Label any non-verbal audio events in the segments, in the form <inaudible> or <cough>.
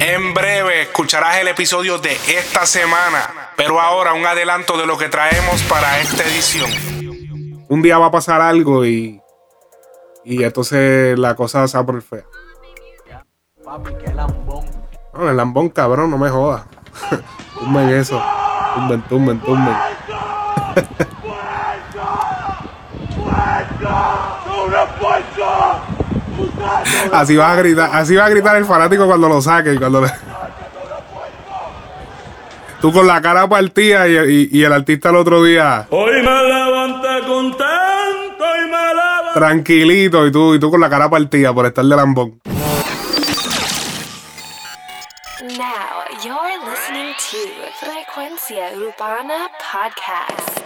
En breve escucharás el episodio de esta semana, pero ahora un adelanto de lo que traemos para esta edición. Un día va a pasar algo y. Y entonces la cosa se va a poner fea. Papi, qué lambón. No, el lambón, cabrón, no me jodas. <laughs> tumben eso. Tumben, tumben, tumben. Así va a gritar, así va a gritar el fanático cuando lo saque y cuando le- Tú con la cara partida y, y- y el artista el otro día Hoy me levanté contento y me levanté. tranquilito y tú, y tú con la cara partida por estar de lambón. Now you're listening to Frecuencia Urbana Podcast.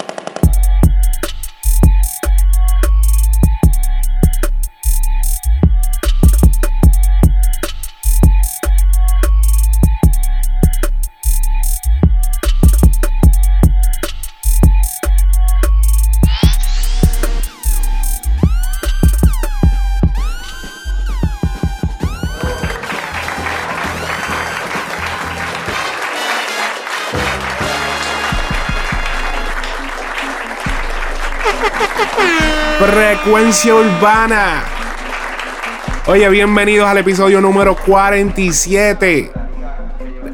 Frecuencia Urbana. Oye, bienvenidos al episodio número 47.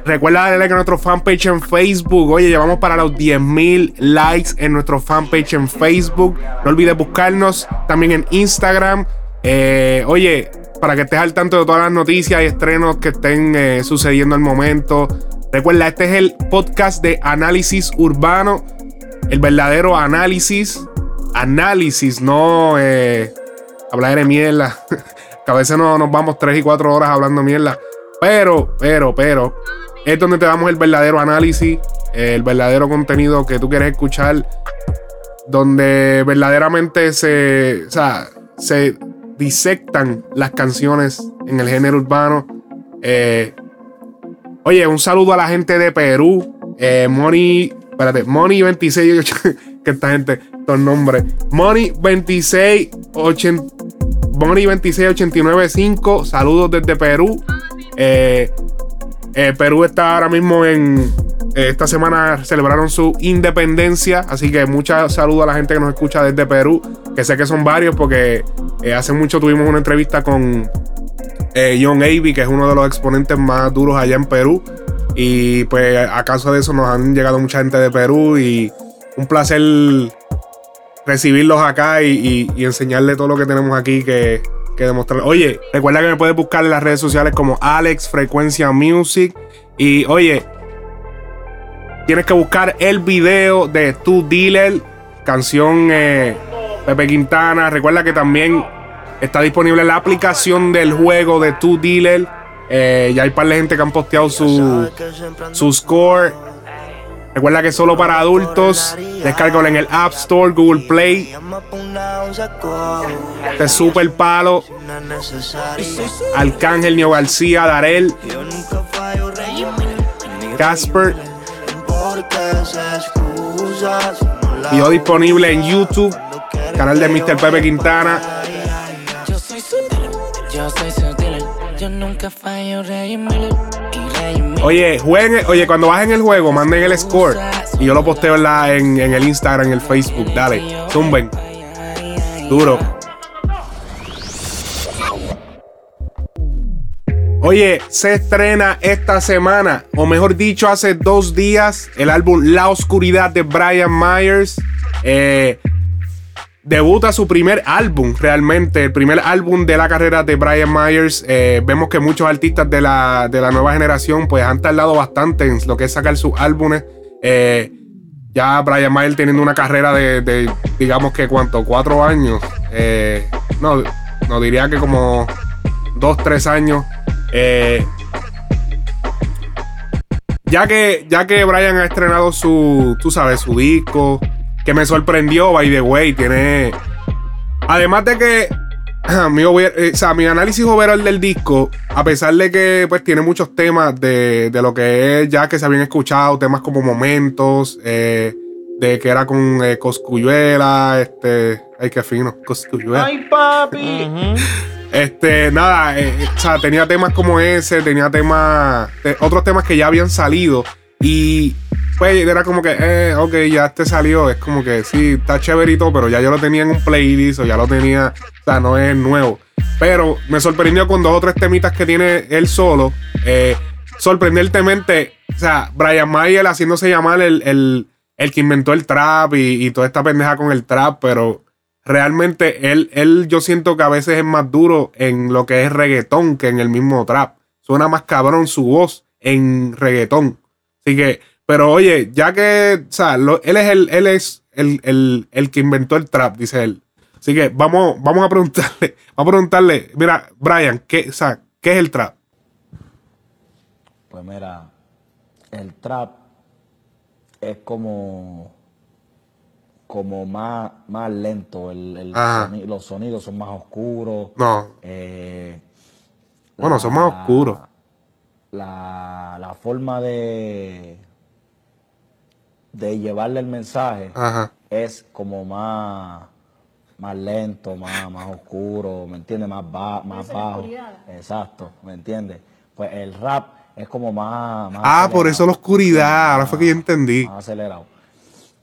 Recuerda darle like a nuestro fanpage en Facebook. Oye, llevamos para los 10.000 likes en nuestro fanpage en Facebook. No olvides buscarnos también en Instagram. Eh, oye, para que estés al tanto de todas las noticias y estrenos que estén eh, sucediendo al momento. Recuerda, este es el podcast de análisis urbano. El verdadero análisis. Análisis, no eh, hablar de mierda. <laughs> que a veces no, nos vamos 3 y 4 horas hablando mierda. Pero, pero, pero, es donde te damos el verdadero análisis, el verdadero contenido que tú quieres escuchar, donde verdaderamente se, o sea, se disectan las canciones en el género urbano. Eh, oye, un saludo a la gente de Perú, eh, Moni, espérate, Moni 26, <laughs> que esta gente, estos nombres, Moni 26, 80, Moni 26895, saludos desde Perú. Eh, eh, Perú está ahora mismo en. eh, esta semana celebraron su independencia. Así que muchas saludos a la gente que nos escucha desde Perú. Que sé que son varios porque hace mucho tuvimos una entrevista con John Avey, que es uno de los exponentes más duros allá en Perú. Y pues a causa de eso nos han llegado mucha gente de Perú. Y un placer recibirlos acá y, y, enseñarle todo lo que tenemos aquí que, que demostrar. Oye, recuerda que me puedes buscar en las redes sociales como Alex Frecuencia Music. Y oye, tienes que buscar el video de Tu Dealer, canción eh, Pepe Quintana. Recuerda que también está disponible la aplicación del juego de Tu Dealer. Eh, ya hay par de gente que han posteado su, su score. Recuerda que solo para adultos. Descárgalo en el App Store, Google Play. Este super palo. Arcángel, Nio García, Darel, Casper. Video disponible en YouTube. Canal de Mr. Pepe Quintana. Yo soy su yo soy su. Yo nunca fallo, Rey Miller. Oye, jueguen, oye, cuando bajen el juego, manden el score. Y yo lo posteo en, la- en, en el Instagram, en el Facebook. Dale, zumben. Duro. Oye, se estrena esta semana, o mejor dicho, hace dos días, el álbum La Oscuridad de Brian Myers. Eh, debuta su primer álbum, realmente, el primer álbum de la carrera de Brian Myers. Eh, vemos que muchos artistas de la, de la nueva generación pues han tardado bastante en lo que es sacar sus álbumes. Eh, ya Brian Myers teniendo una carrera de, digamos que cuánto, cuatro años. Eh, no, no diría que como dos, tres años. Ya que, ya que Brian ha estrenado su, tú sabes, su disco, que me sorprendió, by the way, tiene... Además de que <clears throat> mi, eh, o sea, mi análisis overall del disco, a pesar de que pues tiene muchos temas de, de lo que es ya que se habían escuchado, temas como momentos, eh, de que era con eh, Coscuyuela, este, ay qué fino, Coscuyuela. Ay, papi. Este, nada, eh, eh, o sea, tenía temas como ese, tenía temas, te- otros temas que ya habían salido y pues era como que, eh, ok, ya este salió, es como que sí, está chéverito, pero ya yo lo tenía en un playlist o ya lo tenía, o sea, no es nuevo. Pero me sorprendió con dos o tres temitas que tiene él solo. Eh, sorprendentemente, o sea, Brian Mayer haciéndose llamar el, el, el que inventó el trap y, y toda esta pendeja con el trap, pero realmente él, él yo siento que a veces es más duro en lo que es reggaetón que en el mismo trap. Suena más cabrón su voz en reggaetón. Así que, pero oye, ya que, o sea, lo- él es el, él es el, el- el que inventó el trap, dice él. Así que vamos, vamos a preguntarle, <laughs> vamos a preguntarle, mira, Brian, ¿qué, o sea, ¿qué es el trap? Pues mira, el trap es como como más, más lento, el, el Ajá. soni- los sonidos son más oscuros. No, eh, bueno, son más oscuros. La, la forma de, de llevarle el mensaje Ajá. es como más, más lento, más, más oscuro, ¿me entiendes? Más, ba- más bajo. Exacto, ¿me entiendes? Pues el rap es como más... más Ah, por eso la acelerado. oscuridad, ahora fue que yo entendí. Más acelerado.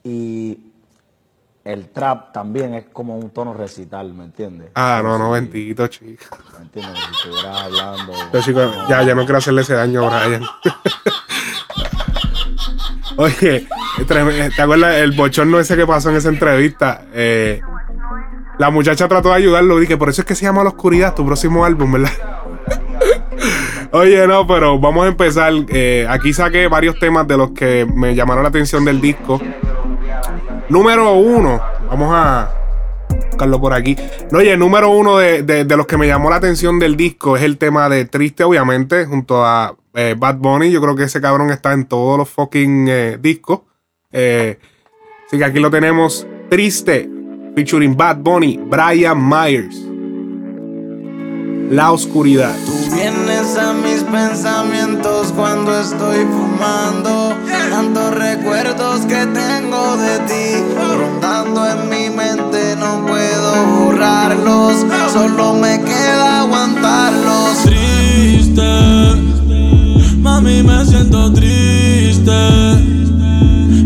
Y el trap también es como un tono recital, ¿me entiendes? Ah, no, no, bendito, chico. ¿Me entiendes? Si estuvieras hablando... Chico, ya, ya no quiero hacerle ese daño a Brian. <laughs> Oye, ¿te acuerdas el bochorno ese que pasó en esa entrevista? Eh, la muchacha trató de ayudarlo. Dije, por eso es que se llama La Oscuridad, tu próximo álbum, ¿verdad? <laughs> Oye, no, pero vamos a empezar. Eh, aquí saqué varios temas de los que me llamaron la atención del disco. Número uno, vamos a buscarlo por aquí. No, oye, el número uno de, de- de los que me llamó la atención del disco es el tema de Triste, obviamente, junto a eh, Bad Bunny. Yo creo que ese cabrón está en todos los fucking eh, discos. Eh, así que aquí lo tenemos. Triste, featuring Bad Bunny, Brian Myers. La oscuridad. Tú vienes a mis pensamientos cuando estoy fumando. Tantos recuerdos que tengo de ti. Rondando en mi Solo me queda aguantarlos. triste. Mami, me siento triste.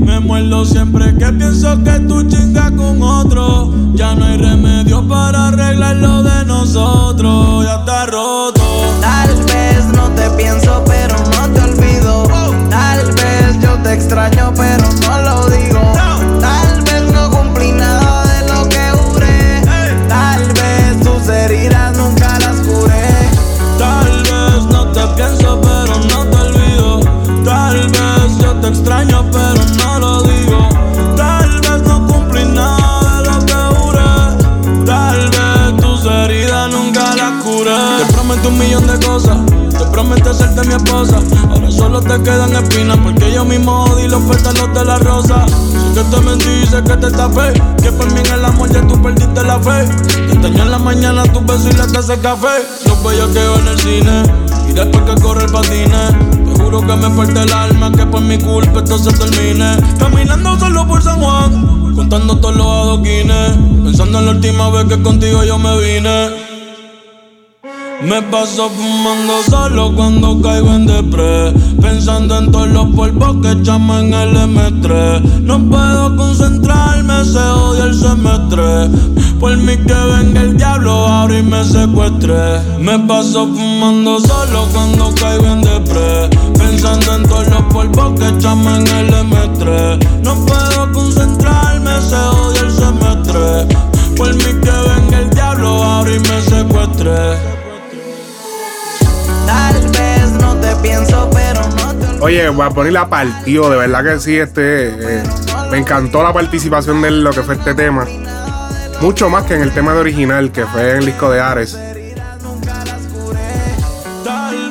Me muerdo siempre que pienso que tú chingas con otro. Ya no hay remedio para arreglar lo de nosotros. Ya está roto. Te quedan espinas porque yo mismo di los pétalos de la rosa. Sé que te mentí, sé que te tapé. Que por mí en el amor ya tú perdiste la fe. Te extraño en la mañana tu beso y la taza de café. Los bellos que en el cine. Y después que corre el patine. Te juro que me parte el alma. Que por mi culpa esto se termine. Caminando solo por San Juan. Contando todos los adoquines. Pensando en la última vez que contigo yo me vine. Me paso fumando solo cuando caigo en depre Pensando en todos los polvos que echamos en el M3 No puedo concentrarme, se odia el semestre. Por mí que venga el diablo ahora y me secuestre. Me paso fumando solo cuando caigo en depre Pensando en todos los polvos que echamos en el M3 No puedo concentrarme, se odia el semestre. Por mí que venga el diablo ahora y me secuestre Oye, Bad Bunny la partió, de verdad que sí, este, eh, me encantó la participación de lo que fue este tema. Mucho más que en el tema de original, que fue en el disco de Ares.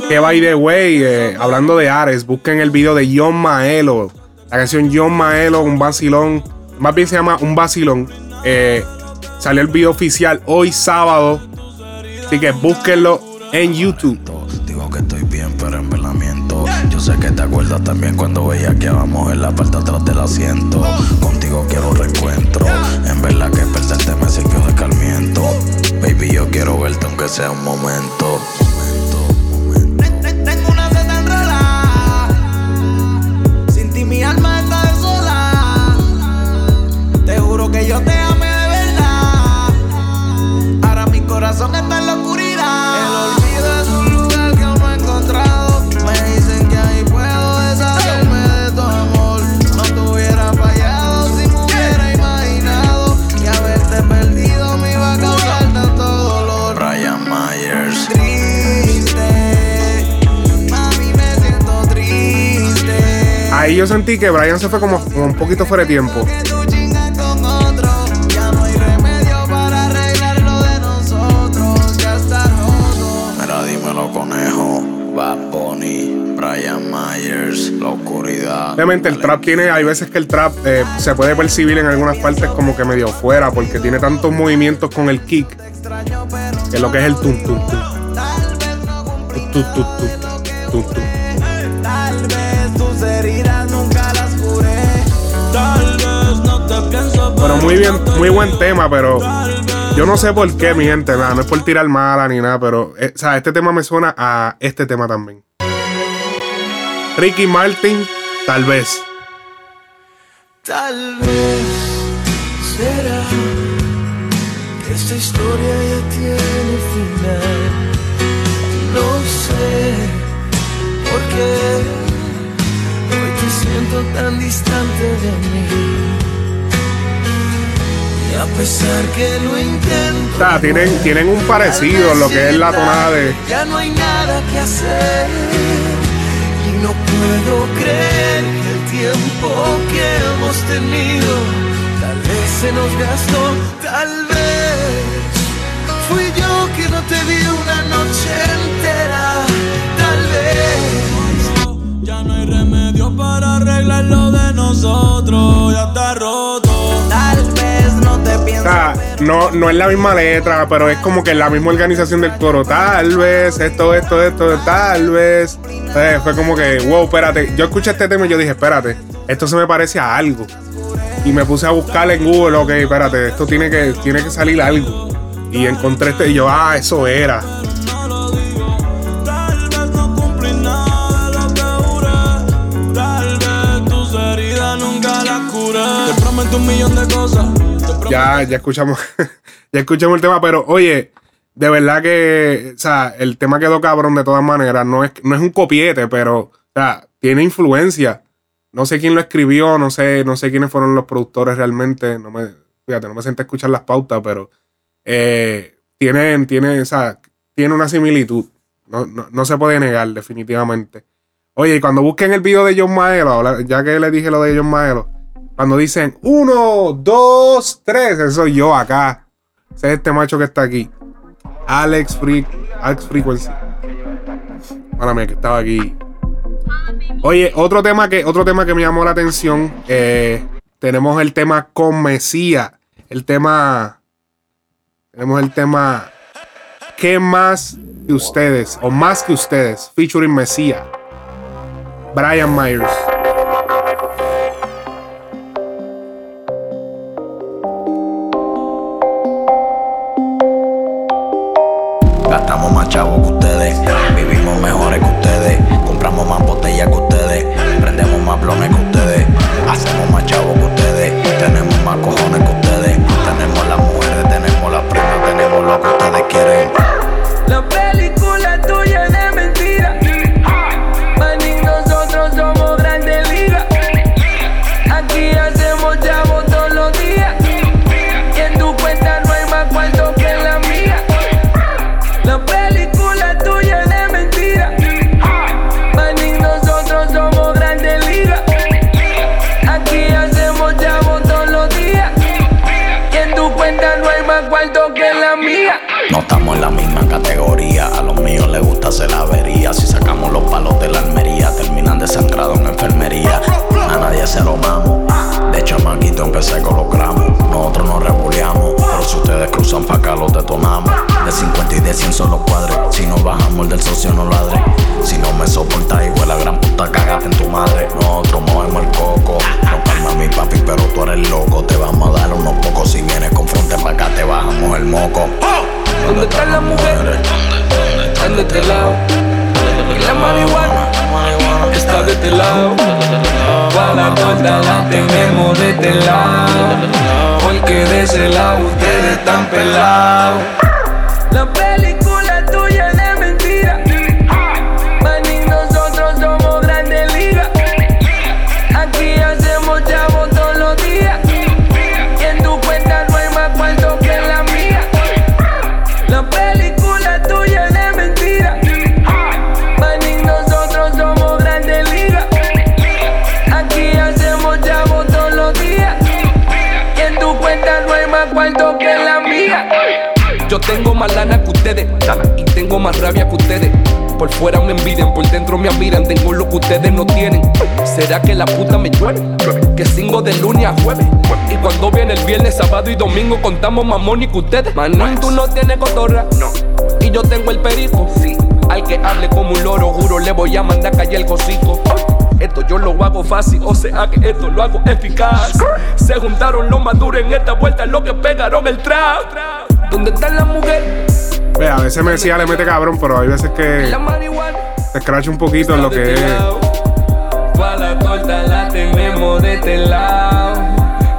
Que by the way, eh, hablando de Ares, busquen el video de John Maelo. La canción John Maelo, un vacilón. Más bien se llama Un vacilón. Eh, salió el video oficial hoy sábado. Así que búsquenlo en YouTube. Sé que te acuerdas también cuando veía que íbamos en la parte atrás del asiento. Contigo quiero reencuentro. En verdad que perderte me sirvió de calmiento. Baby, yo quiero verte aunque sea un momento. Te juro que yo te amé de verdad. Ahora mi corazón está en la yo sentí que Brian se fue como, como un poquito fuera de tiempo. Mira, dímelo, conejo. Bad Bunny, Brian Myers, la oscuridad. Obviamente el trap tiene, hay veces que el trap eh, se puede percibir en algunas partes como que medio fuera, porque tiene tantos movimientos con el kick, que es lo que es el tum tum tum. Tu, tu, tu, tu, tu. Tal Pero muy bien, muy buen tema, pero yo no sé por qué, mi gente, nada, no es por tirar mala ni nada, pero eh, o sea, este tema me suena a este tema también. Ricky Martin, tal vez. Tal vez será que esta historia ya tiene final. No sé por qué hoy te siento tan distante de mí. A pesar que lo intento. O sea, tienen, tienen un parecido en lo que es la tonada de. Ya no hay nada que hacer. Y no puedo creer que el tiempo que hemos tenido tal vez se nos gastó. Tal vez fui yo que no te vi una noche entera. Tal vez. Ya no hay remedio para arreglar lo de nosotros. Ya está roto. O sea, no, no es la misma letra, pero es como que la misma organización del coro. Tal vez, esto, esto, esto, tal vez. O sea, fue como que, wow, espérate. Yo escuché este tema y yo dije, espérate, esto se me parece a algo. Y me puse a buscar en Google, ok, espérate, esto tiene que, tiene que salir algo. Y encontré este y yo, ah, eso era. No lo digo. Tal vez no cumplí nada de lo que juré. Tal vez tus heridas nunca las curé. Te prometo un millón de cosas. Ya, ya escuchamos, <laughs> ya escuchamos el tema, pero oye, de verdad que, o sea, el tema quedó cabrón de todas maneras. No es, no es un copiete, pero, o sea, tiene influencia. No sé quién lo escribió, no sé, no sé quiénes fueron los productores realmente. No me, fíjate, no me senté a escuchar las pautas, pero eh, tiene, tiene, o sea, tiene una similitud. No, no, no se puede negar, definitivamente. Oye, y cuando busquen el video de John Maelo, ya que les dije lo de John Maelo, cuando dicen uno, dos, tres, eso soy yo acá. Ese es este macho que está aquí. Alex Freak, Alex Frequency. Para mí, que estaba aquí. Oye, otro tema que, otro tema que me llamó la atención. eh, tenemos el tema con Mesía. El tema. Tenemos el tema. ¿Qué más que ustedes? O más que ustedes. Featuring Mesía. Brian Myers. en tu madre. Nosotros movemos el coco. No calma mi papi, pero tú eres loco. Te vamos a dar unos pocos. Si vienes con fronte para acá, te bajamos el moco. ¿Dónde están las mujeres? Están de este lado. Y la marihuana está de este lado. Para la torta la tenemos de este lado. Porque de ese lado ustedes están pelados. La peli más lana que ustedes y tengo más rabia que ustedes. Por fuera me envidian, por dentro me admiran. Tengo lo que ustedes no tienen. ¿Será que la puta me llueve? Que singo de lunes a jueves. Y cuando viene el viernes, sábado y domingo contamos más money que ustedes. Manín, tú no tienes cotorra. No. Y yo tengo el perico. Sí. Al que hable como un loro, juro, le voy a mandar a calle el cosico. Esto yo lo hago fácil, o sea que esto lo hago eficaz. Se juntaron los maduros en esta vuelta, lo que pegaron el trap. ¿Dónde están las mujeres? Ve, a veces me decía le mete cabrón, pero hay veces que La se escracha un poquito en lo que es. Pa' la torta la tenemos de este lado.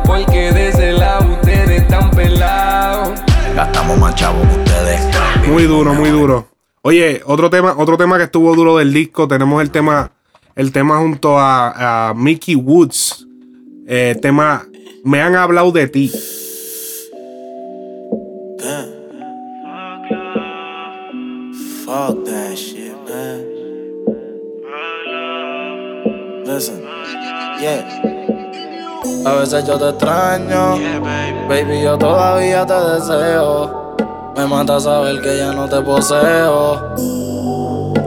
Porque de ese lado ustedes están pelados. Gastamos más chavos que ustedes. Muy duro, muy duro. Oye, otro tema, otro tema que estuvo duro del disco, tenemos el tema, el tema junto a, a Mickey Woods. Eh, tema Me han hablado de ti. Yeah. A veces yo te extraño, baby, yo todavía te deseo. Me mata saber que ya no te poseo.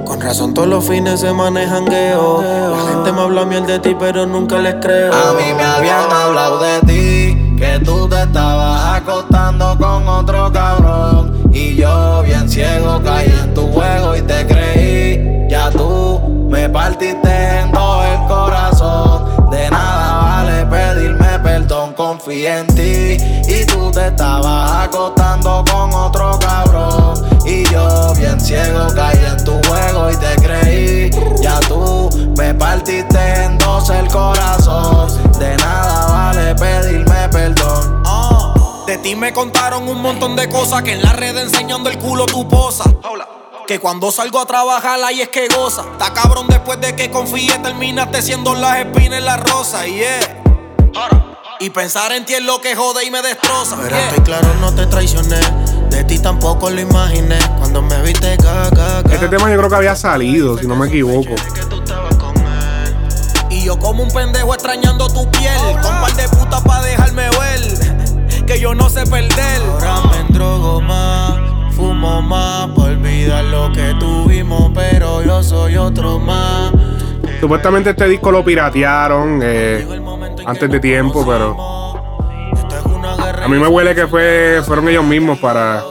Con razón todos los fines se manejan gueo. La gente me habla miel de ti, pero nunca les creo. A mí me habían hablado de ti, que tú te estabas acostando con otro cabrón. Y yo bien ciego caí en tu juego y te creí. Ya tú me partiste en todo el corazón. De nada vale pedirme perdón, confío en ti. Y tú te estabas acostando con otro cabrón. Y yo bien ciego caí en tu juego y te creí. Ya tú me partiste en dos el corazón. De nada vale pedirme perdón. Ah, de ti me contaron un montón de cosas que en la red enseñando el culo tu posa. Que cuando salgo a trabajar ahí es que goza. Está cabrón después de que confíe terminaste siendo las espinas en la rosa. Yeah. Y pensar en ti es lo que jode y me destroza. Pero yeah. estoy claro, no te traicioné. De ti tampoco lo imaginé. Cuando me viste caca, Este tema yo creo que había salido, si no me equivoco. Y yo como un pendejo extrañando tu piel. Con par de putas pa' dejarme ver. <laughs> Que yo no sé perder. Ahora me endrogo más, fumo más, por olvidar lo que tuvimos, pero yo soy otro más. Supuestamente este disco lo piratearon eh, antes de tiempo, pero a mí me huele que fue, fueron ellos mismos para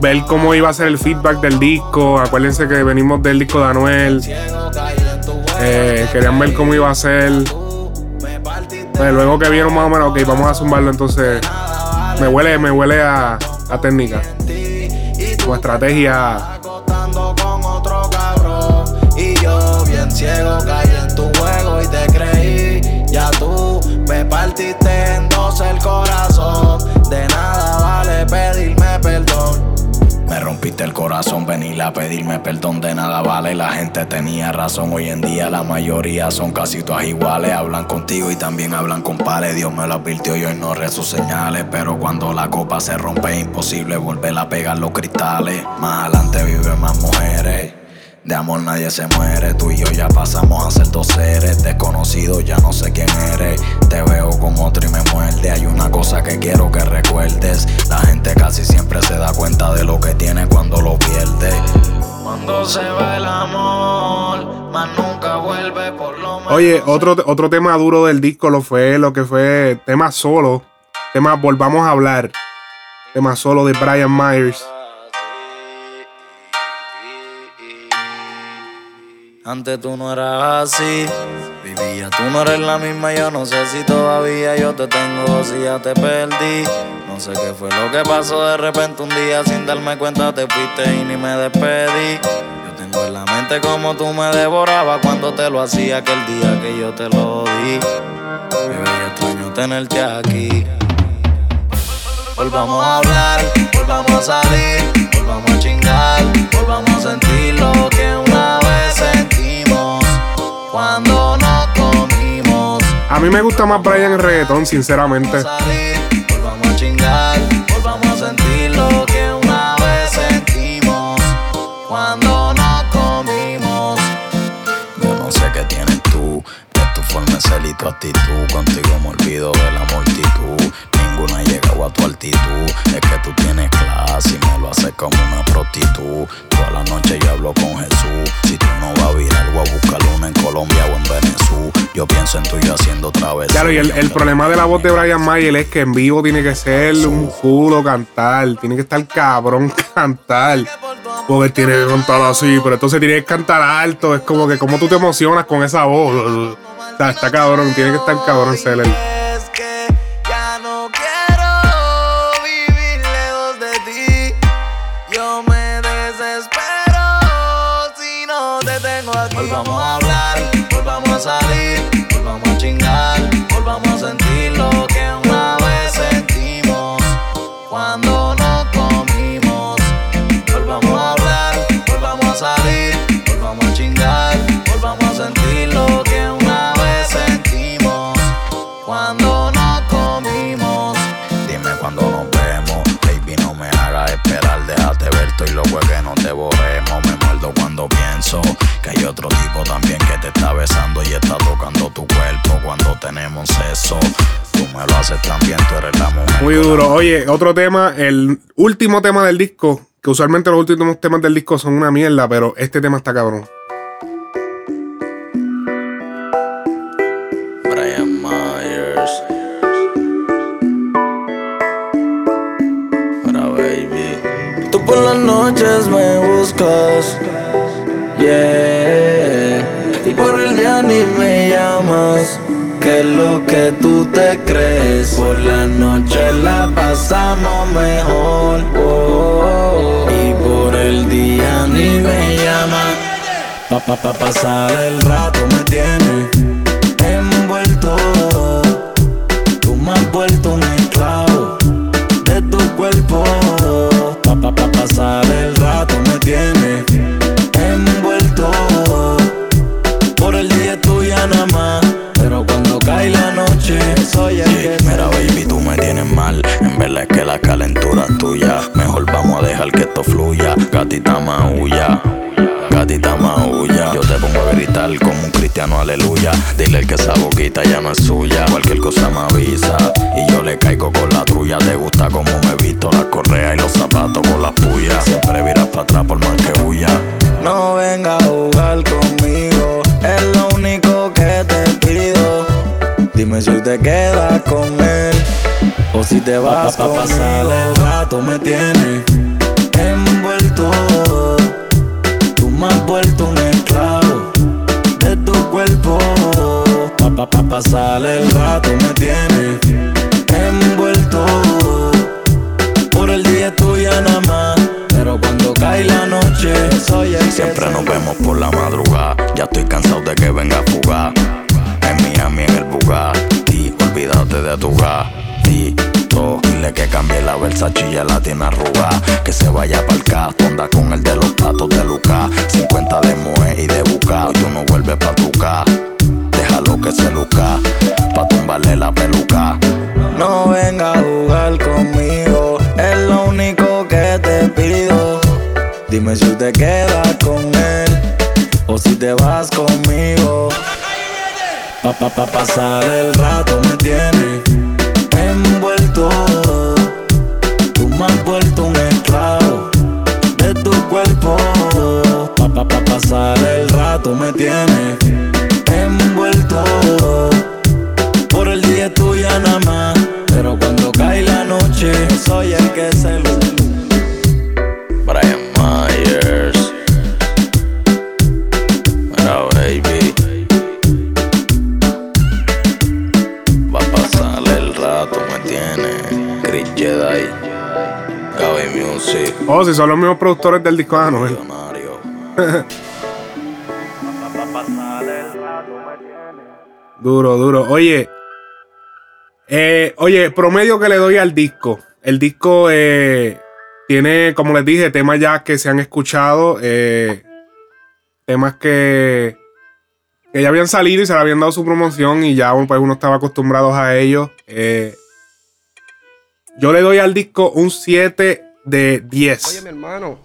ver cómo iba a ser el feedback del disco. Acuérdense que venimos del disco de Anuel. Eh, querían ver cómo iba a ser. Pues luego que vieron más o menos, ok, vamos a zumbarlo entonces. Me huele, me huele a, a técnica. O estrategia. con otro cabrón. Y yo bien ciego caí en tu juego y te creí. Ya tú me partiste en dos el corazón. El corazón, venir a pedirme perdón de nada vale. La gente tenía razón, hoy en día la mayoría son casi todas iguales. Hablan contigo y también hablan con pares. Dios me lo advirtió, yo ignoré sus señales. Pero cuando la copa se rompe imposible volver a pegar los cristales. Más adelante viven más mujeres. De amor nadie se muere, tú y yo ya pasamos a ser dos seres desconocidos, ya no sé quién eres. Te veo con otro y me muerde. Hay una cosa que quiero que recuerdes. La gente casi siempre se da cuenta de lo que tiene cuando lo pierde. Cuando se va el amor, más nunca vuelve por lo menos. Oye, otro, otro tema duro del disco lo fue lo que fue tema solo. Tema Volvamos a hablar. Tema solo de Brian Myers. Antes tú no eras así, vivía, tú no eres la misma, yo no sé si todavía yo te tengo si ya te perdí. No sé qué fue lo que pasó de repente un día sin darme cuenta te fuiste y ni me despedí. Yo tengo el la mente como tú me devoraba cuando te lo hacía aquel día que yo te lo di. Bebé, extraño tenerte aquí. Volvamos a hablar, volvamos a salir, volvamos a chingar, volvamos a sentir lo que cuando nos comimos. A mí me gusta más Brian en reggaetón, sinceramente. Salir, volvamos a chingar, volvamos a sentir lo que una vez sentimos cuando nos comimos. Yo no sé qué tienes tú, de tu forma de ser y tu actitud. Contigo me olvido de la multitud. Ninguna ha llegado a tu altitud. Es que tú tienes clase y me lo haces como una prostitud. Toda la noche yo hablo con Jesús. Si tú no vas a virar, voy a buscar una en Colombia o en Venezuela. Yo pienso en tú y yo haciendo otra vez. Claro, y el, el problema de la voz de Brian Mayer es que en vivo tiene que ser un culo cantar. Tiene que estar cabrón <laughs> cantar. Porque tiene que cantar así, pero entonces tiene que cantar alto. Es como que, como tú te emocionas con esa voz? <laughs> Sea, está cabrón, tiene que estar cabrón ser él. Cuando pienso que hay otro tipo también que te está besando y está tocando tu cuerpo cuando tenemos sexo. Tú me lo haces también, tú eres la mujer. Muy duro. Oye, otro tema, el último tema del disco, que usualmente los últimos temas del disco son una mierda, pero este tema está cabrón. Brian Myers. Para baby. Tú por las noches me buscas, Y por el día ni me llamas. Que es lo que tú te crees. Por la noche la pasamos mejor. oh. Y por el día ni me llamas. Pa, pa, pa pasar el rato me tienes ya no es suya. Cualquier cosa me avisa. Y yo le caigo con la trulla. Te gusta como me he visto la correa y los zapatos con las puyas. Siempre viras para atrás por más que huya. No venga a jugar conmigo, es lo único que te pido. Dime si te quedas con él o si te vas pa, pa, pasar el rato me tienes Pa, pa, pa pasar el rato me tienes los mismos productores del disco de Anuel. Millonario. Duro, duro. Oye, eh, oye, promedio que le doy al disco. El disco eh, tiene, como les dije, temas ya que se han escuchado, eh, temas que, que ya habían salido y se le habían dado su promoción y ya pues, uno estaba acostumbrado a ellos. Yo le doy al disco un 7 de 10. Oye, mi hermano,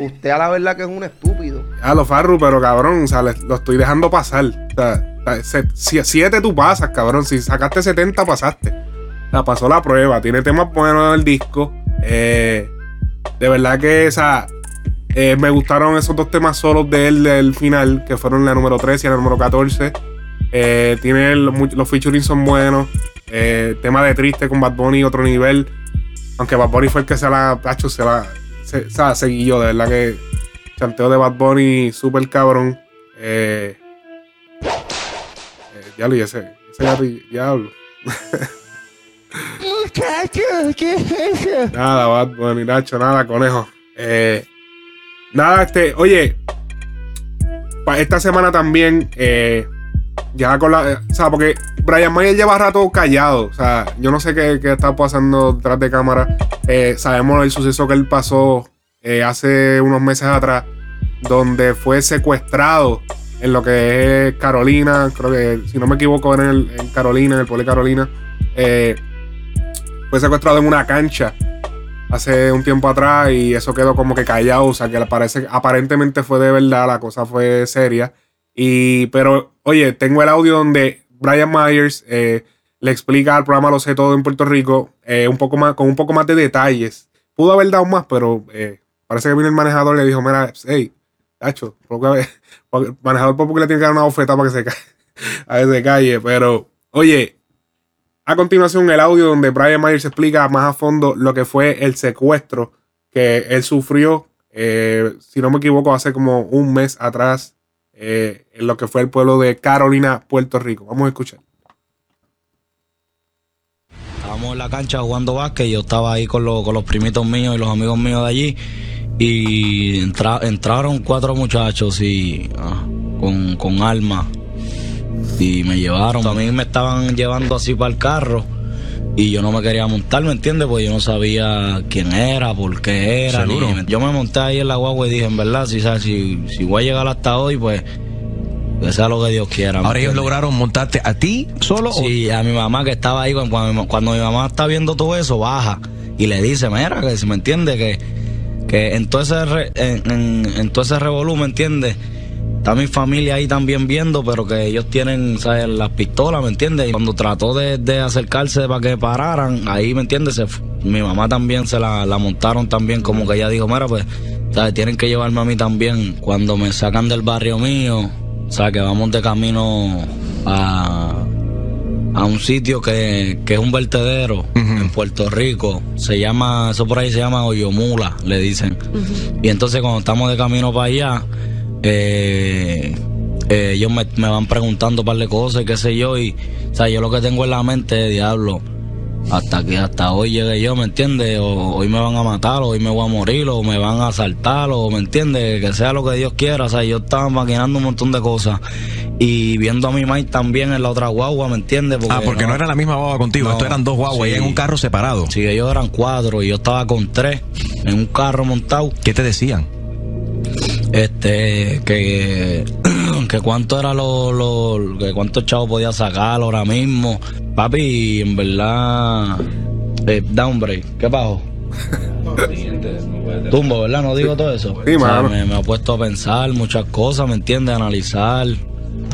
usted a la verdad que es un estúpido. <laughs> A lo Farru, pero cabrón, o sea, le- lo estoy dejando pasar. O sea, 7 tú pasas, cabrón. Si sacaste 70, pasaste. O sea, pasó la prueba. Tiene temas buenos el disco. Eh, de verdad que, o sea, eh, me gustaron esos dos temas solos de él del final, que fueron la número 13 y la número 14. Eh, tiene el- los featuring son buenos. Eh, tema de triste con Bad Bunny, otro nivel. Aunque Bad Bunny fue el que se la. Tacho, se la. Se, yo, de verdad que. Chanteo de Bad Bunny, súper cabrón. Eh, eh, diablo, y ese, ese gato, y- diablo. <laughs> Nada, Bad Bunny, Nacho, nada, conejo. Eh, nada, este, oye, esta semana también, eh, ya con la. eh, O sea, porque Brian Mayer lleva rato callado. O sea, yo no sé qué, qué está pasando detrás de cámara. Eh, sabemos el suceso que él pasó eh, hace unos meses atrás, donde fue secuestrado en lo que es Carolina. Creo que, si no me equivoco, en, el, en Carolina, en el pueblo de Carolina. Fue secuestrado en una cancha hace un tiempo atrás y eso quedó como que callado. O sea, que parece, aparentemente fue de verdad, la cosa fue seria. Y, pero, oye, tengo el audio donde Brian Myers eh, le explica al programa Lo sé todo en Puerto Rico eh, un poco más, con un poco más de detalles. Pudo haber dado más, pero eh, parece que vino el manejador y le dijo, mira, hey, Tacho, <laughs> porque, el manejador por poco le tiene que dar una bofeta para que se, ca- <laughs> a que se calle. Pero, oye, a continuación el audio donde Brian Myers explica más a fondo lo que fue el secuestro que él sufrió, eh, si no me equivoco, hace como un mes atrás eh, en lo que fue el pueblo de Carolina, Puerto Rico. Vamos a escuchar. Estábamos en la cancha jugando básquet yo estaba ahí con, los- con los primitos míos y los amigos míos de allí. Y entra- entraron cuatro muchachos y ah, con, con armas y me llevaron. A mí me estaban llevando así para el carro y yo no me quería montar, ¿me entiendes? Porque yo no sabía quién era, por qué era. Ni- yo me monté ahí en la guagua y dije, en verdad, si, sabes, si, si voy a llegar hasta hoy, pues que sea lo que Dios quiera. ¿me Ahora ellos lograron montarte a ti solo o Sí, a mi mamá que estaba ahí, cuando, cuando mi mamá está viendo todo eso, baja y le dice, mira, que si me entiende, que, que en todo ese, re- en, en, en todo ese revolú, ¿me entiendes? Está mi familia ahí también viendo, pero que ellos tienen, ¿sabes? Las pistolas, ¿me entiendes? Y cuando trató de, de acercarse para que pararan, ahí, ¿me entiendes? Se mi mamá también se la, la montaron también, como que ella dijo, mira, pues, ¿sabes? Tienen que llevarme a mí también. Cuando me sacan del barrio mío, o sea, que vamos de camino a, a un sitio que, que es un vertedero en Puerto Rico. Se llama, eso por ahí se llama Oyomula, le dicen. Y entonces cuando estamos de camino para allá, eh, eh, ellos me, me van preguntando un par de cosas y qué sé yo. Y, o sea, yo lo que tengo en la mente es, diablo, hasta que hasta hoy llegue yo, ¿me entiendes? O hoy me van a matar, o hoy me voy a morir, o me van a asaltar, o ¿me entiendes? Que sea lo que Dios quiera. O sea, yo estaba maquinando un montón de cosas. Y viendo a mi Mike también en la otra guagua, ¿me entiendes? Ah, porque no, era la misma guagua contigo, No, esto eran dos guaguas y en un carro separado. Sí, ellos eran cuatro y yo estaba con tres en un carro montado. ¿Qué te decían? Este, que, <clears throat> que cuánto era lo, lo- que cuántos chavos podía sacar ahora mismo. Papi, en verdad, eh, down break, ¿qué bajo? <laughs> Tumbo, ¿verdad? No digo todo eso. Sí, O sea, me, me ha puesto a pensar muchas cosas, ¿me entiendes? A analizar,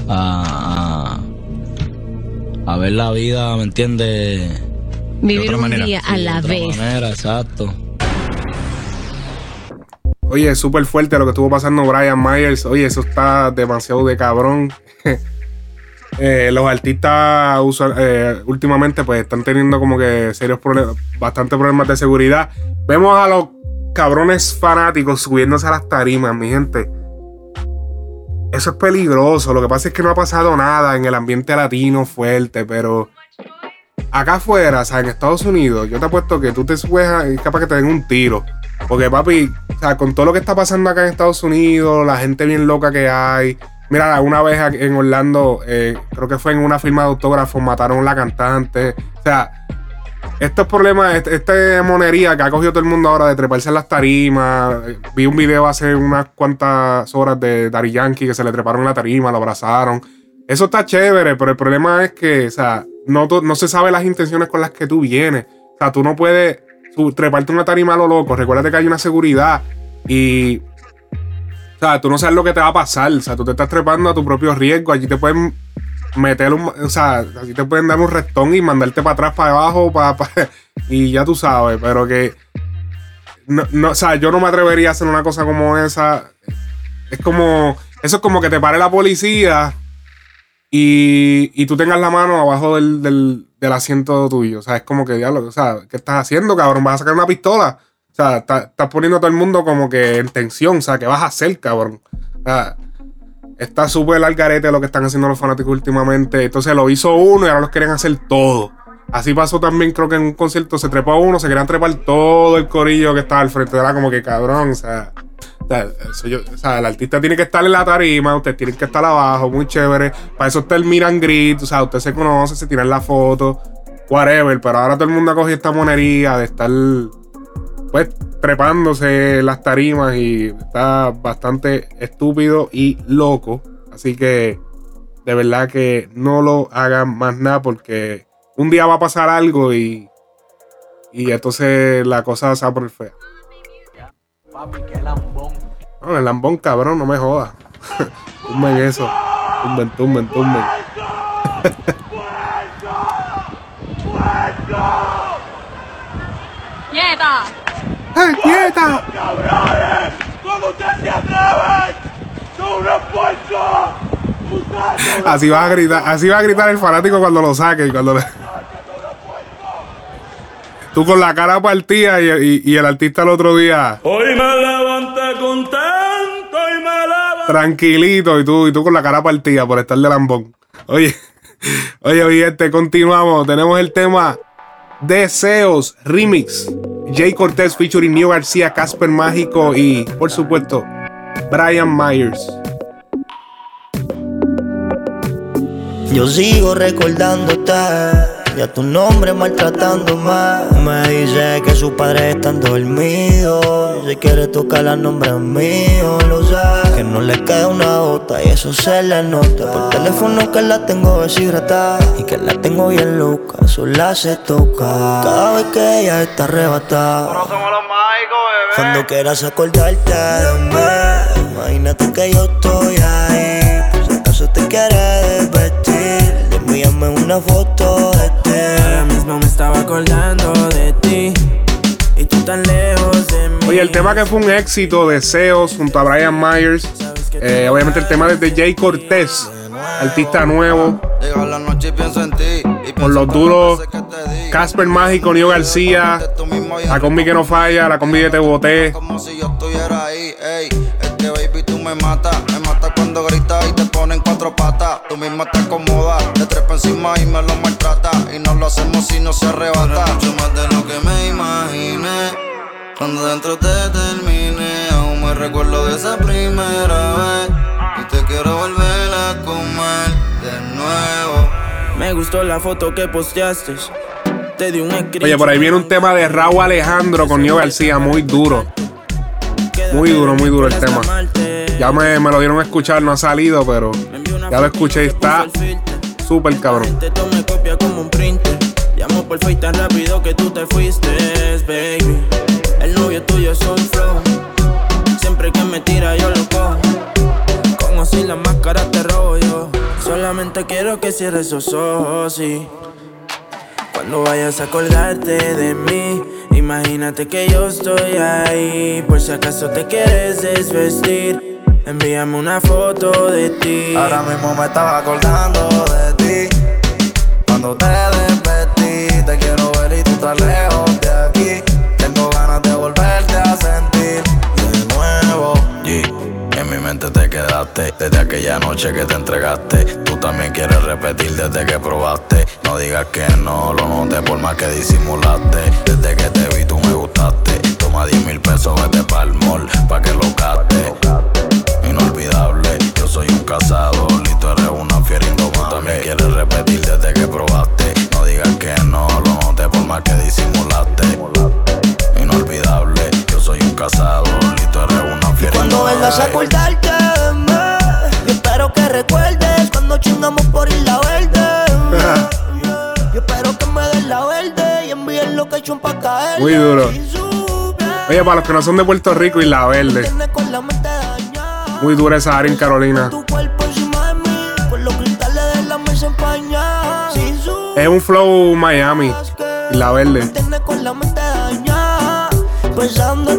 a, a, a ver la vida, ¿me entiendes? Vivir un día a Sí, de la otra vez. manera, exacto. Oye, súper fuerte lo que estuvo pasando Brian Myers. Oye, eso está demasiado de cabrón. <laughs> Eh, los artistas usual- eh, últimamente pues están teniendo como que serios problemas, bastante problemas de seguridad. Vemos a los cabrones fanáticos subiéndose a las tarimas, mi gente. Eso es peligroso. Lo que pasa es que no ha pasado nada en el ambiente latino fuerte, pero acá afuera, o sea, en Estados Unidos, yo te apuesto que tú te subes capaz que te den un tiro. Porque, papi, o sea, con todo lo que está pasando acá en Estados Unidos, la gente bien loca que hay, Mira, una vez en Orlando, eh, creo que fue en una firma de autógrafos, mataron a la cantante. O sea, estos problemas, este- esta monería que ha cogido todo el mundo ahora de treparse en las tarimas. Vi un video hace unas cuantas horas de Dari Yankee que se le treparon la tarima, lo abrazaron. Eso está chévere, pero el problema es que, o sea, no, no se sabe las intenciones con las que tú vienes. O sea, tú no puedes su- treparte una tarima a lo loco. Recuérdate que hay una seguridad y o sea, tú no sabes lo que te va a pasar. O sea, tú te estás trepando a tu propio riesgo. Allí te pueden meter un. O sea, allí te pueden dar un restón y mandarte para atrás, para abajo, para- <laughs> y ya tú sabes. Pero que. No, no, o sea, yo no me atrevería a hacer una cosa como esa. Es como. Eso es como que te pare la policía y, y tú tengas la mano abajo del, del, del asiento tuyo. O sea, es como que, diablo, o sea, ¿qué estás haciendo, cabrón? ¿Vas a sacar una pistola? O sea, está- estás poniendo a todo el mundo como que en tensión. O sea, ¿qué vas a hacer, cabrón? O sea, está súper al garete lo que están haciendo los fanáticos últimamente. Entonces lo hizo uno y ahora los quieren hacer todo. Así pasó también, creo que en un concierto se trepó uno, se querían trepar todo el corillo que estaba al frente. Era como que cabrón, o sea. O sea, el artista tiene que estar en la tarima, ustedes tienen que estar abajo, muy chévere. Para eso está el Miran Grit, o sea, usted se conoce, se tiran la foto, whatever. Pero ahora todo el mundo ha cogido esta monería de estar, pues, trepándose las tarimas y está bastante estúpido y loco. Así que, de verdad que no lo hagan más nada porque un día va a pasar algo y, y entonces la cosa se va a poner fea. Papi, qué lambón. No, el lambón, cabrón, no me jodas. <laughs> tumben eso. Tumben, tumben, tumben. <laughs> ¡Quieta! ¡Hey, quieta! ¿Cómo ustedes se atreven? ¡Son una fuerza! Así va a gritar, así va a gritar el fanático cuando lo saque y cuando le- <laughs> Tú con la cara partida y, y- y el artista el otro día Hoy me levanté levanté. Tranquilito y tú, y tú con la cara partida por estar de lambón. Oye, <laughs> oye, oye, este, continuamos. Tenemos el tema Deseos Remix. Jay Cortez featuring Neo García, Casper Mágico y, por supuesto, Brian Myers. Yo sigo recordándote y a tu nombre maltratando más. Me dice que sus padres están dormidos. Si quiere tocar la nombre mío, lo sé. Que no le queda una gota y eso se le nota. Por teléfono que la tengo deshidratada y que la tengo bien loca. Sola se toca cada vez que ella está arrebatada. Cuando quieras acordarte de mí, imagínate que yo estoy ahí. Por si acaso te quieres desvestir, envíame una foto de ti. Ahora mismo me estaba acordando de ti y tú tan lejos de mí. Oye, el tema que fue un éxito, Deseos, junto a Brian Myers. Eh, obviamente el tema es de Jay Cortez, artista nuevo. Llega la noche y pienso en ti. Y Con los duros Casper Mágico, Neo García, la combi que no falla, la combi de Te Boté. como si yo estuviera ahí, ey. Es que baby tú me matas, me matas cuando gritas y te ponen cuatro patas. Tú misma te acomodas, te trepa encima y me lo maltrata. Y no lo hacemos si no se arrebata. mucho más de lo que me imaginé. Cuando dentro te terminé, aún me recuerdo de esa primera vez. Y te quiero volver a comer de nuevo. Me gustó la foto que posteaste. Te di un escrito. Oye, por ahí viene un tema de Raúl Alejandro con Neo García, muy duro. Muy duro, muy duro el tema. Ya me, me lo dieron a escuchar, no ha salido, pero ya lo escuché y está súper cabrón. Llamo por tan rápido que tú te fuiste, baby. El novio tuyo es un flow. Siempre que me tira yo lo cojo. Como si la máscara te robo yo. Solamente quiero que cierres esos ojos y cuando vayas a colgarte de mí, imagínate que yo estoy ahí. Por si acaso te quieres desvestir, envíame una foto de ti. Ahora mismo me estaba acordando de ti. Cuando te desvestí, te quiero ver y tú estás lejos de aquí. te quedaste. Desde aquella noche que te entregaste, tú también quieres repetir desde que probaste. No digas que no, lo noté por más que disimulaste. Desde que te vi, tú me gustaste. Toma 10 mil pesos, vete pa'l mall, pa' que lo gaste. Inolvidable, yo soy un casado, y tú eres una fiera indomable. También quieres repetir desde que probaste. No digas que no, lo noté por más que disimulaste. Inolvidable, yo soy un casado, y tú eres una fiera. Cuando en la facultad Muy duro. Oye, para los que no son de Puerto Rico, Isla Verde. Muy dura esa área en Carolina. Es un flow Miami, Verde. con la. Pensando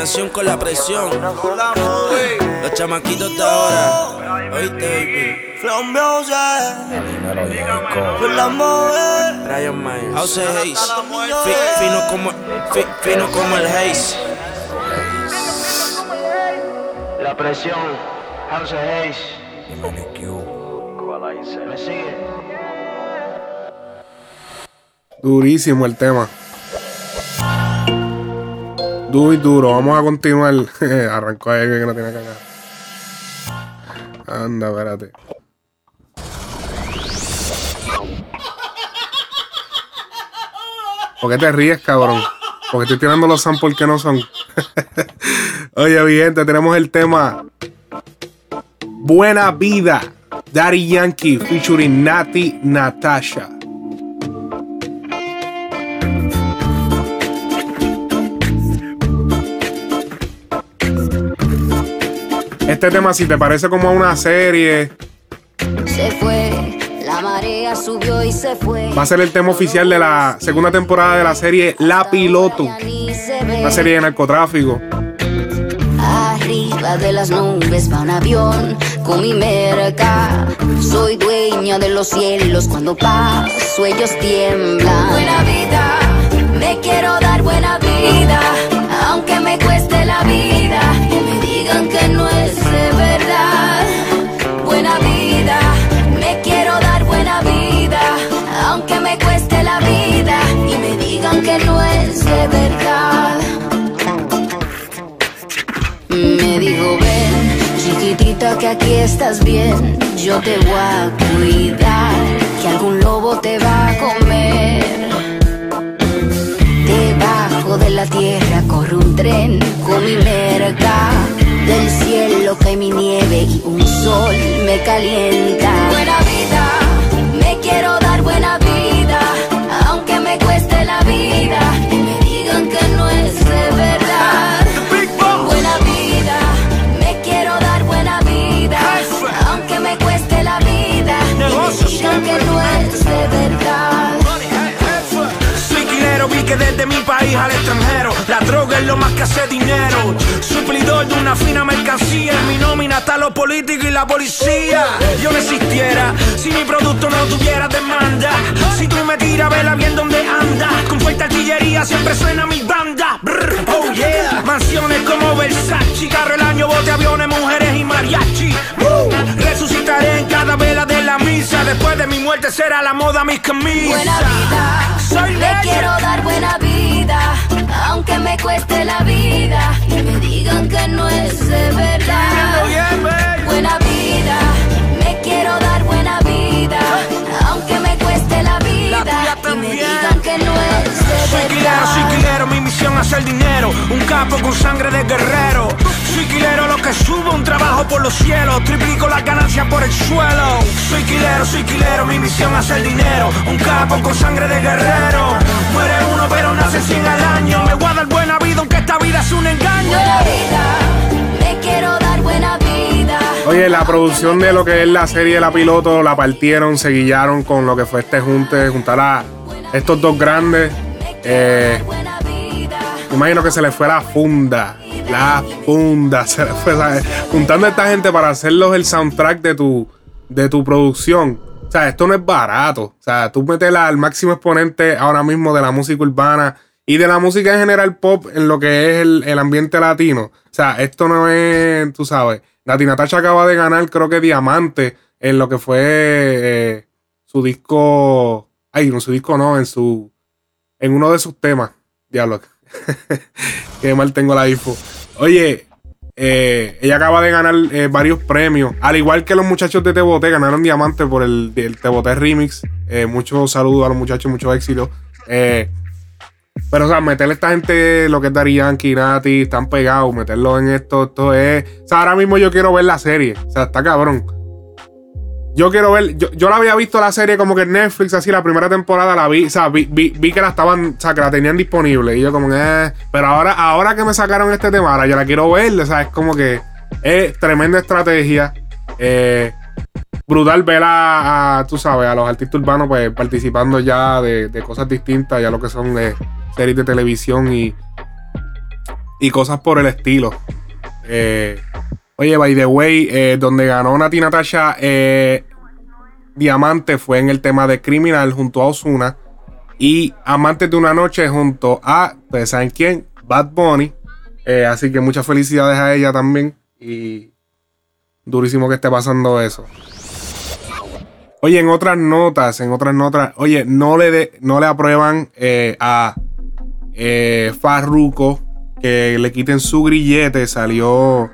combinación con la presión. Los chamaquitos de ahora. Oíste, baby. Brian Myers. House Hayes. Fi- fino como, fi- fino como el Haze. La presión, House Hayes. Me sigue. Durísimo el tema. Duro y duro. Vamos a continuar. <laughs> Arrancó ahí que no tiene cagar. Anda, espérate. ¿Por qué te ríes, cabrón? Porque estoy tirando los samples que no son. <laughs> Oye, mi gente, tenemos el tema Buena Vida. Daddy Yankee featuring Nati Natasha. Este tema, si te parece como a una serie, Se fue, la marea subió y se fue. va a ser el tema oficial de la segunda temporada de la serie La Piloto. Una serie de narcotráfico. Arriba de las nubes va un avión con mi merca. Soy dueña de los cielos cuando paso ellos tiemblan. Buena vida, me quiero dar buena vida, aunque me cueste la vida Me dijo, ven, chiquitita, que aquí estás bien. Yo te voy a cuidar, que algún lobo te va a comer. Debajo de la tierra corre un tren con mi merca. Del cielo cae mi nieve y un sol me calienta. Buena vida, me quiero dar buena vida, aunque me cueste la vida Soy quilero, vi que desde mi país al extranjero. La droga es lo más que hace dinero. Suplidor de una fina mercancía. En mi nómina está los políticos y la policía. Yo no existiera si mi producto no tuviera demanda. Si tú me tiras, vela bien donde anda. Con fuerte artillería siempre suena mi banda. Oh yeah. Mansiones como Versace. Carro el año, bote, aviones, mujeres y mariachi. Resucitaré en cada vela la misa Después de mi muerte será la moda mis camisas Buena vida, Soy legend. quiero dar buena vida, aunque me cueste la vida y me digan que no es de verdad. Hacer dinero. Un capo con sangre de guerrero. Soy quilero, lo que subo, un trabajo por los cielos. Triplico las ganancias por el suelo. Soy quilero, soy quilero, mi misión es hacer dinero. Un capo con sangre de guerrero. Muere uno pero nace 100 al año. Me voy a dar buena vida aunque esta vida es un engaño. Buena vida, me quiero dar buena vida. Oye, la producción de lo que es la serie de la piloto la partieron, se guillaron con lo que fue este junte, juntar a estos dos grandes. Eh, imagino que se les fue la funda. La funda. <laughs> Se les fue, ¿sabes? Juntando a esta gente para hacerlos el soundtrack de tu, de tu producción. O sea, esto no es barato. O sea, tú metes al máximo exponente ahora mismo de la música urbana y de la música en general pop en lo que es el, ambiente latino. O sea, esto no es, tú sabes. Nati Natasha acaba de ganar, creo que diamante en lo que fue eh, su disco. Ay, no, su disco no, en su. En uno de sus temas. Diablo. <laughs> Qué mal tengo la info. Oye, eh, ella acaba de ganar eh, varios premios. Al igual que los muchachos de Teboté ganaron diamante por el, el Teboté Remix. Eh, muchos saludos a los muchachos, mucho éxito. Eh, Pero, o sea, meterle a esta gente, lo que es Dari Yankee, Nati, están pegados, meterlo en esto, esto es. O sea, ahora mismo yo quiero ver la serie. O sea, está cabrón. Yo quiero ver. Yo, yo la había visto la serie como que en Netflix, así, la primera temporada la vi. O sea, vi, que la estaban. O sea, que la tenían disponible. Y yo, como eh. Pero ahora, ahora que me sacaron este tema, ahora yo la quiero ver. O sea, es como que. Es tremenda estrategia. Eh, brutal ver a, tú sabes, a los artistas urbanos pues participando ya de, de cosas distintas, ya lo que son de series de televisión y, y cosas por el estilo. Eh, oye, by the way, eh, donde ganó Nati Natasha eh, Diamante fue en el tema de Criminal junto a Osuna y Amantes de una Noche junto a, ustedes saben quién, Bad Bunny. Eh, así que muchas felicidades a ella también y durísimo que esté pasando eso. Oye, en otras notas, en otras notas, oye, no le, no le aprueban a eh, Farruko que le quiten su grillete. Salió,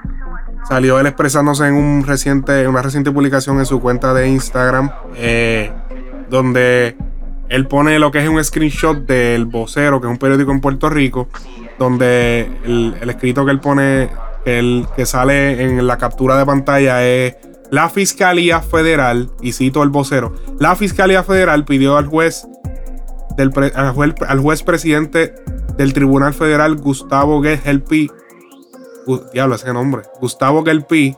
salió él expresándose en un reciente, en una reciente publicación en su cuenta de Instagram, eh, donde él pone lo que es un screenshot del vocero, que es un periódico en Puerto Rico, donde el, escrito que él pone, el que sale en la captura de pantalla es la Fiscalía Federal, y cito el vocero, la Fiscalía Federal pidió al juez, del pre- al, juez presidente del Tribunal Federal, Gustavo Gelpi, diablo ese nombre, Gustavo Gelpi,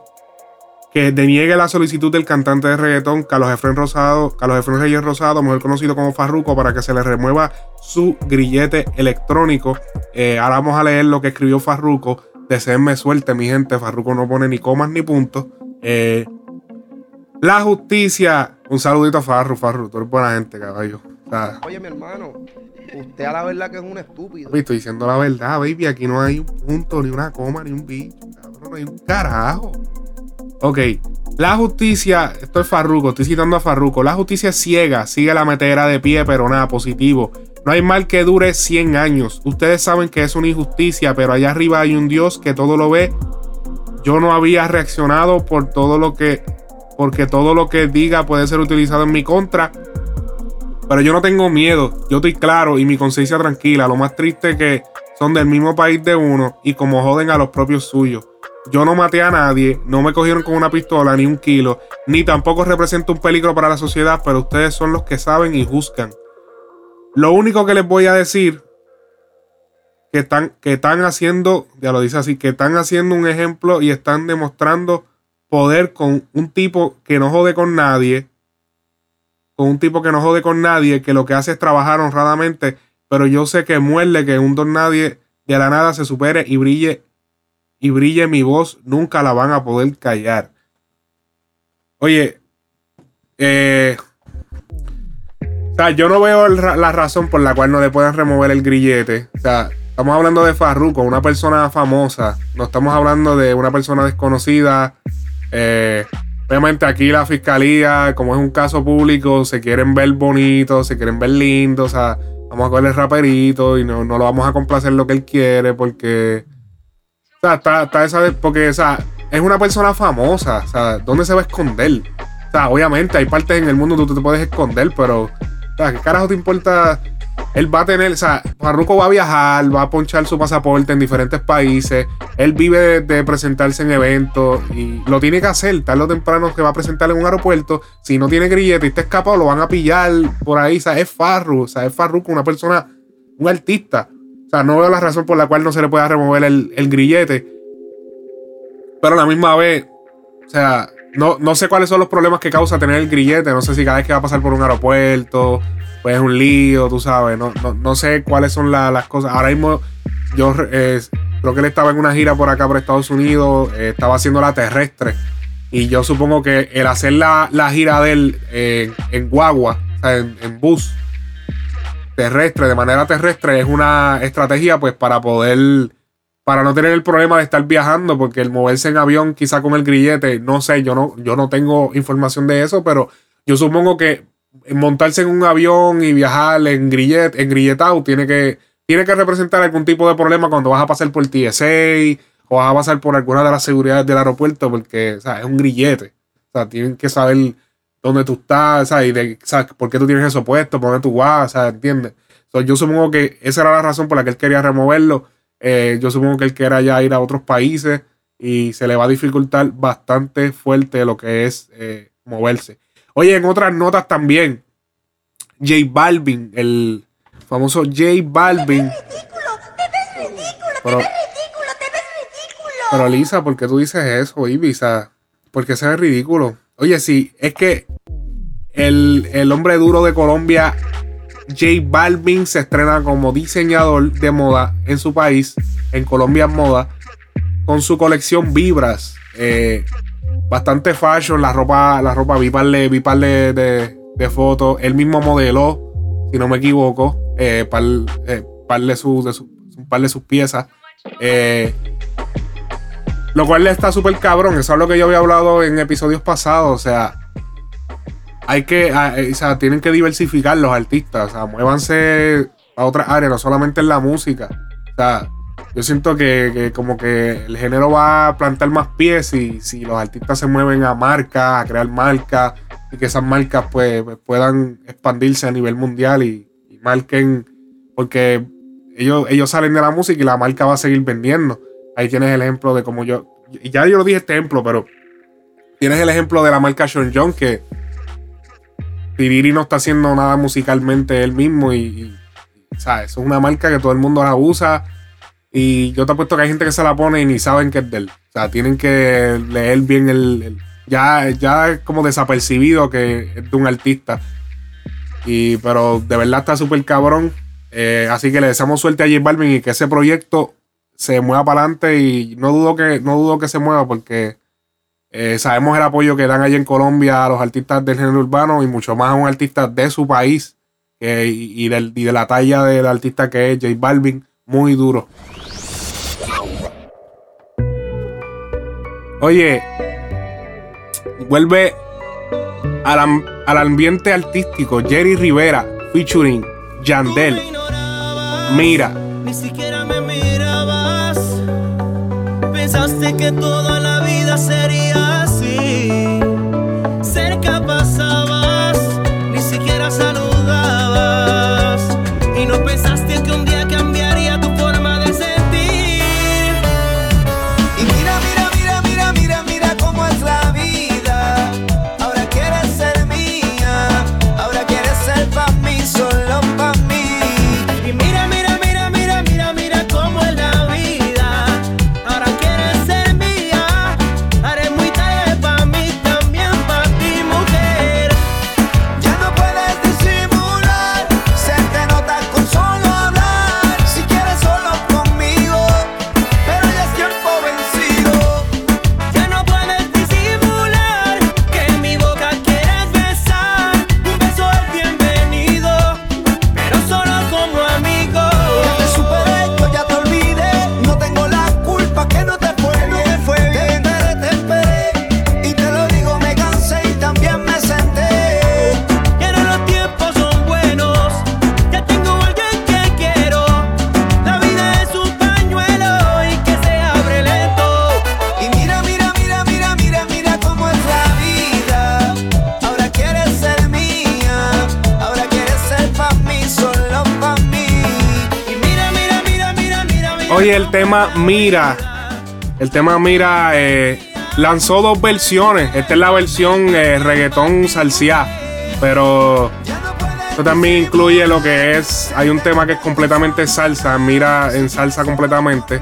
que deniegue la solicitud del cantante de reggaetón Carlos Efren Rosado, Carlos Efren Reyes Rosado, mejor conocido como Farruko, para que se le remueva su grillete electrónico. Eh, ahora vamos a leer lo que escribió Farruko. Deseenme suerte, mi gente. Farruko no pone ni comas ni puntos. Eh, la justicia. Un saludito a Farru, Farru. Tú eres buena gente, caballo. Oye, mi hermano, usted a la verdad que es un estúpido. papi, estoy diciendo la verdad, baby. Aquí no hay un punto, ni una coma, ni un bicho. Cabrón, no hay un carajo. Ok, la justicia, esto es Farruko, estoy citando a Farruko. La justicia es ciega, sigue la metera de pie, pero nada, positivo. No hay mal que dure 100 años. Ustedes saben que es una injusticia, pero allá arriba hay un Dios que todo lo ve. Yo no había reaccionado por todo lo que, porque todo lo que diga puede ser utilizado en mi contra. Pero yo no tengo miedo, yo estoy claro y mi conciencia tranquila. Lo más triste que son del mismo país de uno y como joden a los propios suyos. Yo no maté a nadie, no me cogieron con una pistola ni un kilo, ni tampoco represento un peligro para la sociedad, pero ustedes son los que saben y juzgan. Lo único que les voy a decir que están, que están haciendo, ya lo dice así, que están haciendo un ejemplo y están demostrando poder con un tipo que no jode con nadie, con un tipo que no jode con nadie, que lo que hace es trabajar honradamente, pero yo sé que muerde que un don nadie de la nada se supere y brille y brille mi voz, nunca la van a poder callar. Oye, eh, o sea, yo no veo la razón por la cual no le puedan remover el grillete. O sea, estamos hablando de Farruko, una persona famosa. No estamos hablando de una persona desconocida. Eh, obviamente aquí la fiscalía, como es un caso público, se quieren ver bonitos, se quieren ver lindos. O sea, vamos a coger el raperito y no, no lo vamos a complacer lo que él quiere porque... O sea, está, está esa porque, o sea, es una persona famosa. O sea, ¿dónde se va a esconder? O sea, obviamente hay partes en el mundo donde tú te puedes esconder, pero, o sea, ¿qué carajo te importa? Él va a tener, o sea, Farruko va a viajar, va a ponchar su pasaporte en diferentes países. Él vive de, presentarse en eventos y lo tiene que hacer. Tarde o temprano se va a presentar en un aeropuerto. Si no tiene grillete y está escapado, lo van a pillar por ahí. O sea, es Farru, o sea, es Farruko, una persona, un artista. O sea, no veo la razón por la cual no se le pueda remover el, el grillete. Pero a la misma vez, o sea, no, no sé cuáles son los problemas que causa tener el grillete. No sé si cada vez que va a pasar por un aeropuerto, pues es un lío, tú sabes. No, no, no sé cuáles son la- las cosas. Ahora mismo, yo eh, creo que él estaba en una gira por acá, por Estados Unidos. eh, estaba haciendo la terrestre. Y yo supongo que el hacer la, la gira de él en, en guagua, o sea, en, en bus terrestre, de manera terrestre, es una estrategia pues para poder para no tener el problema de estar viajando, porque el moverse en avión, quizá con el grillete, no sé, yo no, yo no tengo información de eso, pero yo supongo que montarse en un avión y viajar en grillete, en grilletado, tiene que, tiene que representar algún tipo de problema cuando vas a pasar por TSA o vas a pasar por alguna de las seguridades del aeropuerto, porque es un grillete. O sea, tienen que saber dónde tú estás, ¿sabes? Y de, ¿sabes? ¿Por qué tú tienes eso puesto? ¿Por dónde tú vas? Sea, ¿entiendes? So, yo supongo que esa era la razón por la que él quería removerlo. Eh, yo supongo que él quiera ya ir a otros países y se le va a dificultar bastante fuerte lo que es eh, moverse. Oye, en otras notas también, J Balvin, el famoso J Balvin. Pero, pero Lisa, ¿por qué tú dices eso, Ibiza? Porque eso es ridículo. Oye, sí, es que el, el hombre duro de Colombia, J Balvin, se estrena como diseñador de moda en su país, en Colombia Moda, con su colección Vibras. Eh, bastante fashion, la ropa, la ropa, vi par de, vi de, de- fotos. Él mismo modeló, si no me equivoco, eh, par, eh, par de, su- un par de sus piezas. Eh, lo cual está súper cabrón. Eso es lo que yo había hablado en episodios pasados. O sea, hay que, ah, eh, o sea, tienen que diversificar los artistas. O sea, muévanse a otras áreas, no solamente en la música. O sea, yo siento que, que como que el género va a plantar más pies y si los artistas se mueven a marcas, a crear marcas y que esas marcas pues, pues, puedan expandirse a nivel mundial y, marquen, porque ellos, ellos salen de la música y la marca va a seguir vendiendo. Ahí tienes el ejemplo de como yo, y ya yo lo dije este ejemplo, pero tienes el ejemplo de la marca Sean John que Piriri no está haciendo nada musicalmente él mismo y, y, o sea, es una marca que todo el mundo la usa y yo te apuesto que hay gente que se la pone y ni saben que es de él. O sea, tienen que leer bien el... ya, ya es como desapercibido que es de un artista. Y, pero de verdad está súper cabrón. Eh, así que le deseamos suerte a J Balvin y que ese proyecto se mueva para adelante y no dudo que, no dudo que se mueva porque eh, sabemos el apoyo que dan allí en Colombia a los artistas del género urbano y mucho más a un artista de su país y del- y de la talla del artista que es J Balvin, muy duro. Oye, vuelve al, al ambiente artístico Jerry Rivera featuring Yandel. Mira, Ni siquiera me mirabas. Pensaste que toda la vida sería el tema Mira. El tema Mira eh, lanzó dos versiones. Esta es la versión eh, reggaetón salsiá. Pero esto también incluye lo que es. Hay un tema que es completamente salsa. Mira en salsa completamente.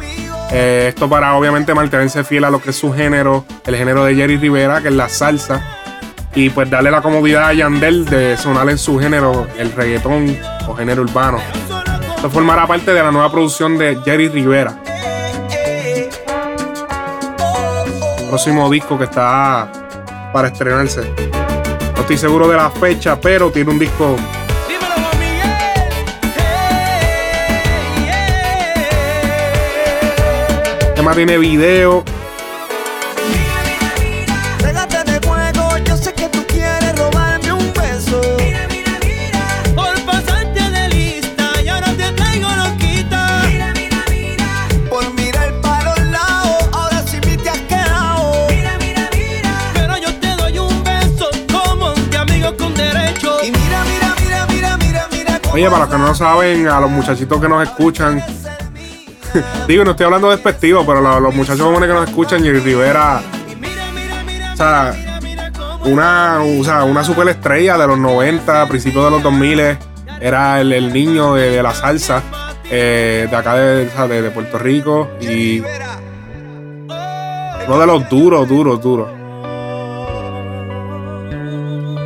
Eh, esto para obviamente mantenerse fiel a lo que es su género, el género de Jerry Rivera, que es la salsa. Y pues darle la comodidad a Yandel de sonar en su género, el reggaetón o género urbano. Esto formará parte de la nueva producción de Jerry Rivera. Próximo disco que está para estrenarse. No estoy seguro de la fecha, pero tiene un disco. Tiene video. Para los que no lo saben, a los muchachitos que nos escuchan, <laughs> digo, no estoy hablando despectivo, pero los, los muchachos jóvenes que nos escuchan, Jerry Rivera, o sea, una, o sea, una superestrella de los 90, principios de los 2000, era el, niño de, la salsa eh, de acá de, de- de Puerto Rico y uno de los duros, duros, duros.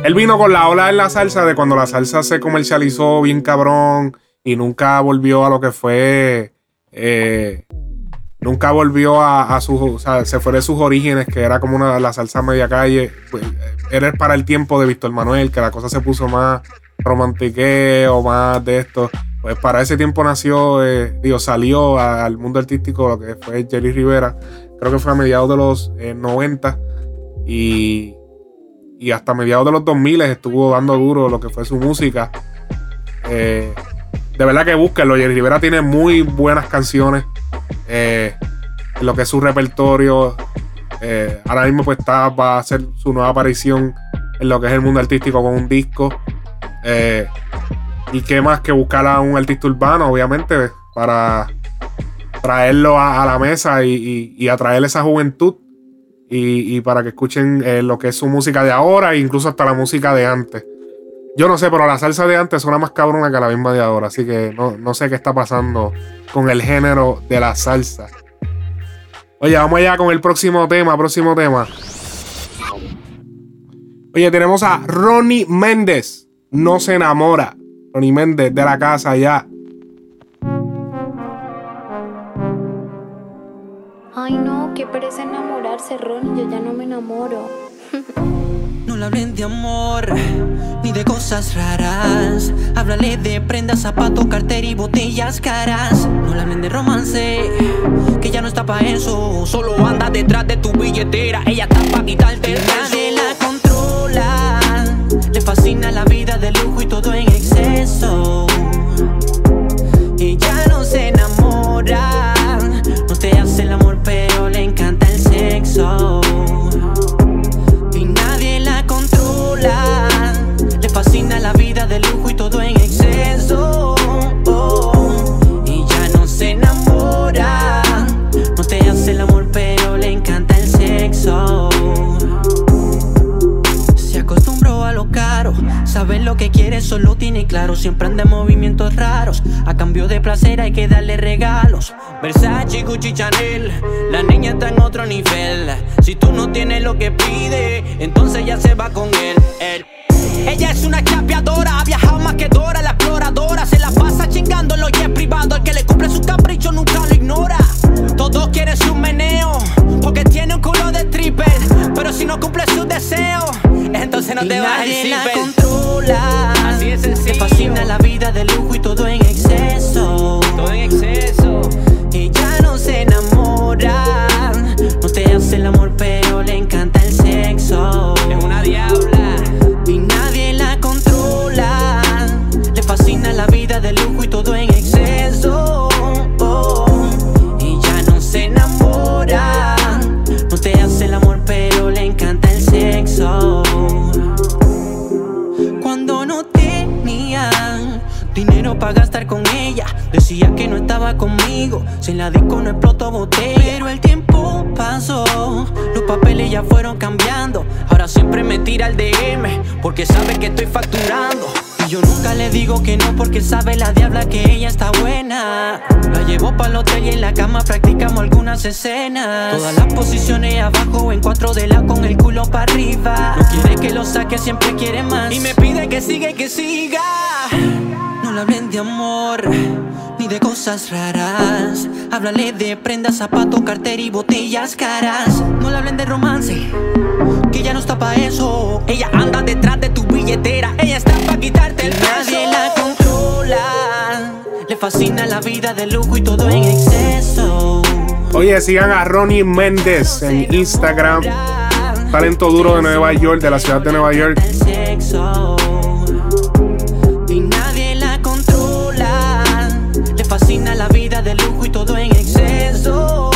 Él vino con la ola en la salsa de cuando la salsa se comercializó bien cabrón y nunca volvió a lo que fue. eh, nunca volvió a, sus. O sea, se fue de sus orígenes, que era como una la salsa media calle. Pues, era para el tiempo de Víctor Manuel, que la cosa se puso más romantiqueo, más de esto. Pues para ese tiempo nació, eh, salió al mundo artístico lo que fue Jerry Rivera. Creo que fue a mediados de los eh, 90 y, y hasta mediados de los 2000 estuvo dando duro lo que fue su música. Eh, de verdad que búsquenlo. Jerry Rivera tiene muy buenas canciones eh, en lo que es su repertorio. Eh, ahora mismo pues está, va a hacer su nueva aparición en lo que es el mundo artístico con un disco. Eh, y qué más que buscar a un artista urbano, obviamente, para traerlo a, la mesa y, y- y atraer esa juventud y, para que escuchen eh, lo que es su música de ahora e incluso hasta la música de antes. Yo no sé, pero la salsa de antes suena más cabrona que la misma de ahora, así que no, no sé qué está pasando con el género de la salsa. Oye, vamos allá con el próximo tema, próximo tema. Oye, tenemos a Ronnie Méndez. No se enamora. Ronnie Méndez de la casa ya. Ay no, qué pereza Ronnie, yo ya no me enamoro. <laughs> No le hablen de amor ni de cosas raras. Háblale de prendas, zapatos, cartera y botellas caras. No le hablen de romance, que ya no está pa' eso. Solo anda detrás de tu billetera. Ella está pa' quitarte el Nadie la controla. Le fascina la vida de lujo y todo en exceso. Claro. Siempre anda en movimientos raros. A cambio de placer hay que darle regalos. Versace, Gucci, Chanel. La niña está en otro nivel. Si tú no tienes lo que pide, entonces ya se va con él. él. Ella es una chapeadora, ha viajado más que Dora, la exploradora. Se la pasa chingando en los jets privados. El que le cumple su capricho nunca lo ignora. Todos quieren su meneo, porque tiene un culo de stripper. Pero si no cumple su deseo, entonces no Y te va a controla. La vida de lujo y todo en La disco no explotó botella. Pero el tiempo pasó, los papeles ya fueron cambiando. Ahora siempre me tira el DM, porque sabe que estoy facturando. Y yo nunca le digo que no, porque sabe la diabla que ella está buena. La llevo para el hotel y en la cama practicamos algunas escenas. Todas las posiciones abajo, en cuatro de la con el culo para arriba. No quiere que lo saque, siempre quiere más. Y me pide que siga y que siga. No le hablen de amor de cosas raras. Háblale de prendas, zapatos, cartera y botellas caras. No le hablen de romance, que ya no está pa' eso. Ella anda detrás de tu billetera. Ella está pa' quitarte el Nadie la controla. Le fascina la vida de lujo y todo en exceso. Oye, sigan a Ronnie Méndez en Instagram. Talento duro de Nueva York, de la ciudad de Nueva York. de lujo y todo en exceso.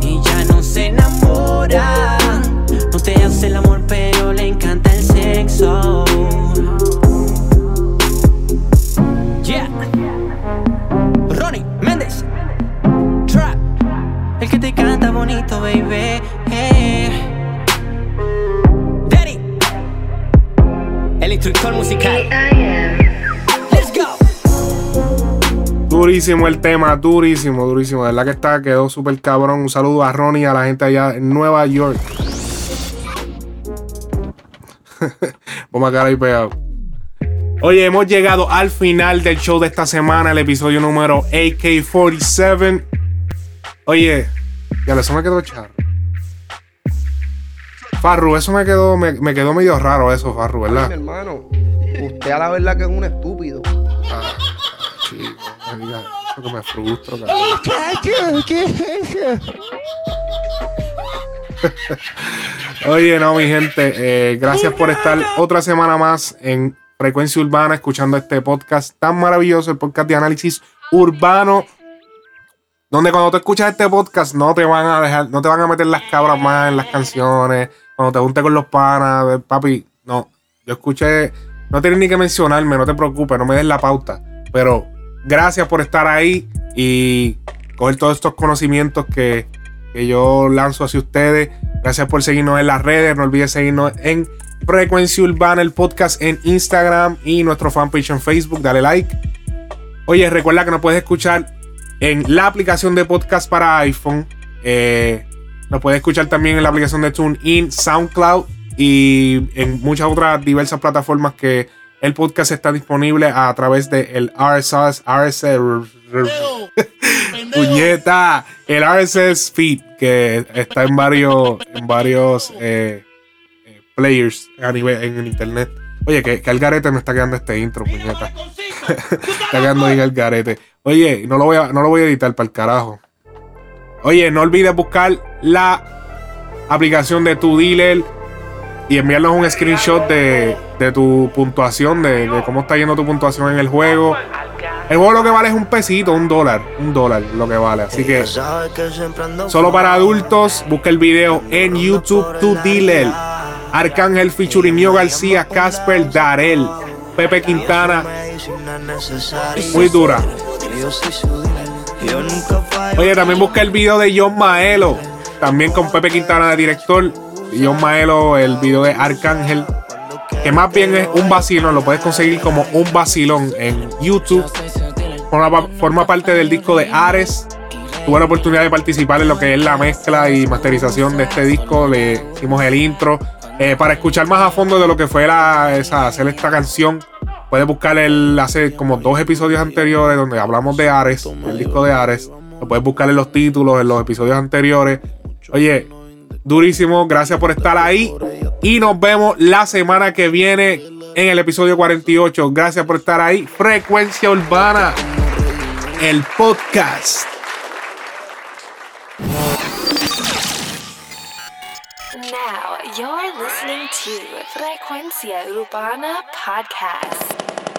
Y ya no se enamora. No te hace el amor, pero le encanta el sexo. Yeah. Ronnie Méndez. Trap. El que te canta bonito, baby. Hey. El instructor musical. Durísimo el tema, durísimo, durísimo. De verdad que está, quedó súper cabrón. Un saludo a Ronnie y a la gente allá en Nueva York. <laughs> Vamos a quedar ahí pegado. Oye, hemos llegado al final del show de esta semana, el episodio número AK47. Oye, ya eso me quedó charro. Farru, eso me quedó, me, quedó medio raro eso, Farru, Ay, ¿verdad? mi hermano, usted a la verdad que es un estúpido. Chico, no diga eso que me frustro, cabrón. ¿Qué es eso? Oye, no, mi gente, eh, gracias por estar otra semana más en Frecuencia Urbana, escuchando este podcast tan maravilloso, el podcast de análisis urbano, donde cuando tú escuchas este podcast no te van a dejar, no te van a meter las cabras más en las canciones, cuando te juntes con los panas, papi, no, yo escuché, no tienes ni que mencionarme, no te preocupes, no me des la pauta, pero gracias por estar ahí y coger todos estos conocimientos que, que yo lanzo hacia ustedes. Gracias por seguirnos en las redes. No olvides seguirnos en Frecuencia Urbana, el podcast en Instagram y nuestro fanpage en Facebook. Dale like. Oye, recuerda que nos puedes escuchar en la aplicación de podcast para iPhone. Eh, nos puedes escuchar también en la aplicación de TuneIn, SoundCloud y en muchas otras diversas plataformas que el podcast está disponible a través del RSS, RSS, <laughs> puñeta, el RSS feed que está en varios, en varios eh, eh, players a nivel en el internet. Oye, que, que al garete me está quedando este intro, puñeta. <laughs> está quedando bien el garete. Oye, no lo voy a, no lo voy a editar para el carajo. Oye, no olvides buscar la aplicación de tu dealer y enviarnos un screenshot de, de tu puntuación, de, cómo está yendo tu puntuación en el juego. El juego lo que vale es un pesito, un dólar, un dólar lo que vale. Así que solo para adultos, busca el video en YouTube, tu dealer. Arcángel featuring Mio García, Casper Darel, Pepe Quintana. Muy dura. Oye, también busca el video de John Maelo. También con Pepe Quintana de director. John Maelo, el video de Arcángel. Que más bien es un vacilón. Lo puedes conseguir como un vacilón en YouTube. Forma, forma parte del disco de Ares. Tuve la oportunidad de participar en lo que es la mezcla y masterización de este disco. Le hicimos el intro. Eh, para escuchar más a fondo de lo que fue la, esa, hacer esta canción, puedes buscar el hace como dos episodios anteriores donde hablamos de Ares, el disco de Ares. Lo puedes buscar en los títulos, en los episodios anteriores. Oye, durísimo, gracias por estar ahí. Y nos vemos la semana que viene en el episodio 48. Gracias por estar ahí. Frecuencia Urbana, el podcast. Now you're listening to Frecuencia Urbana Podcast.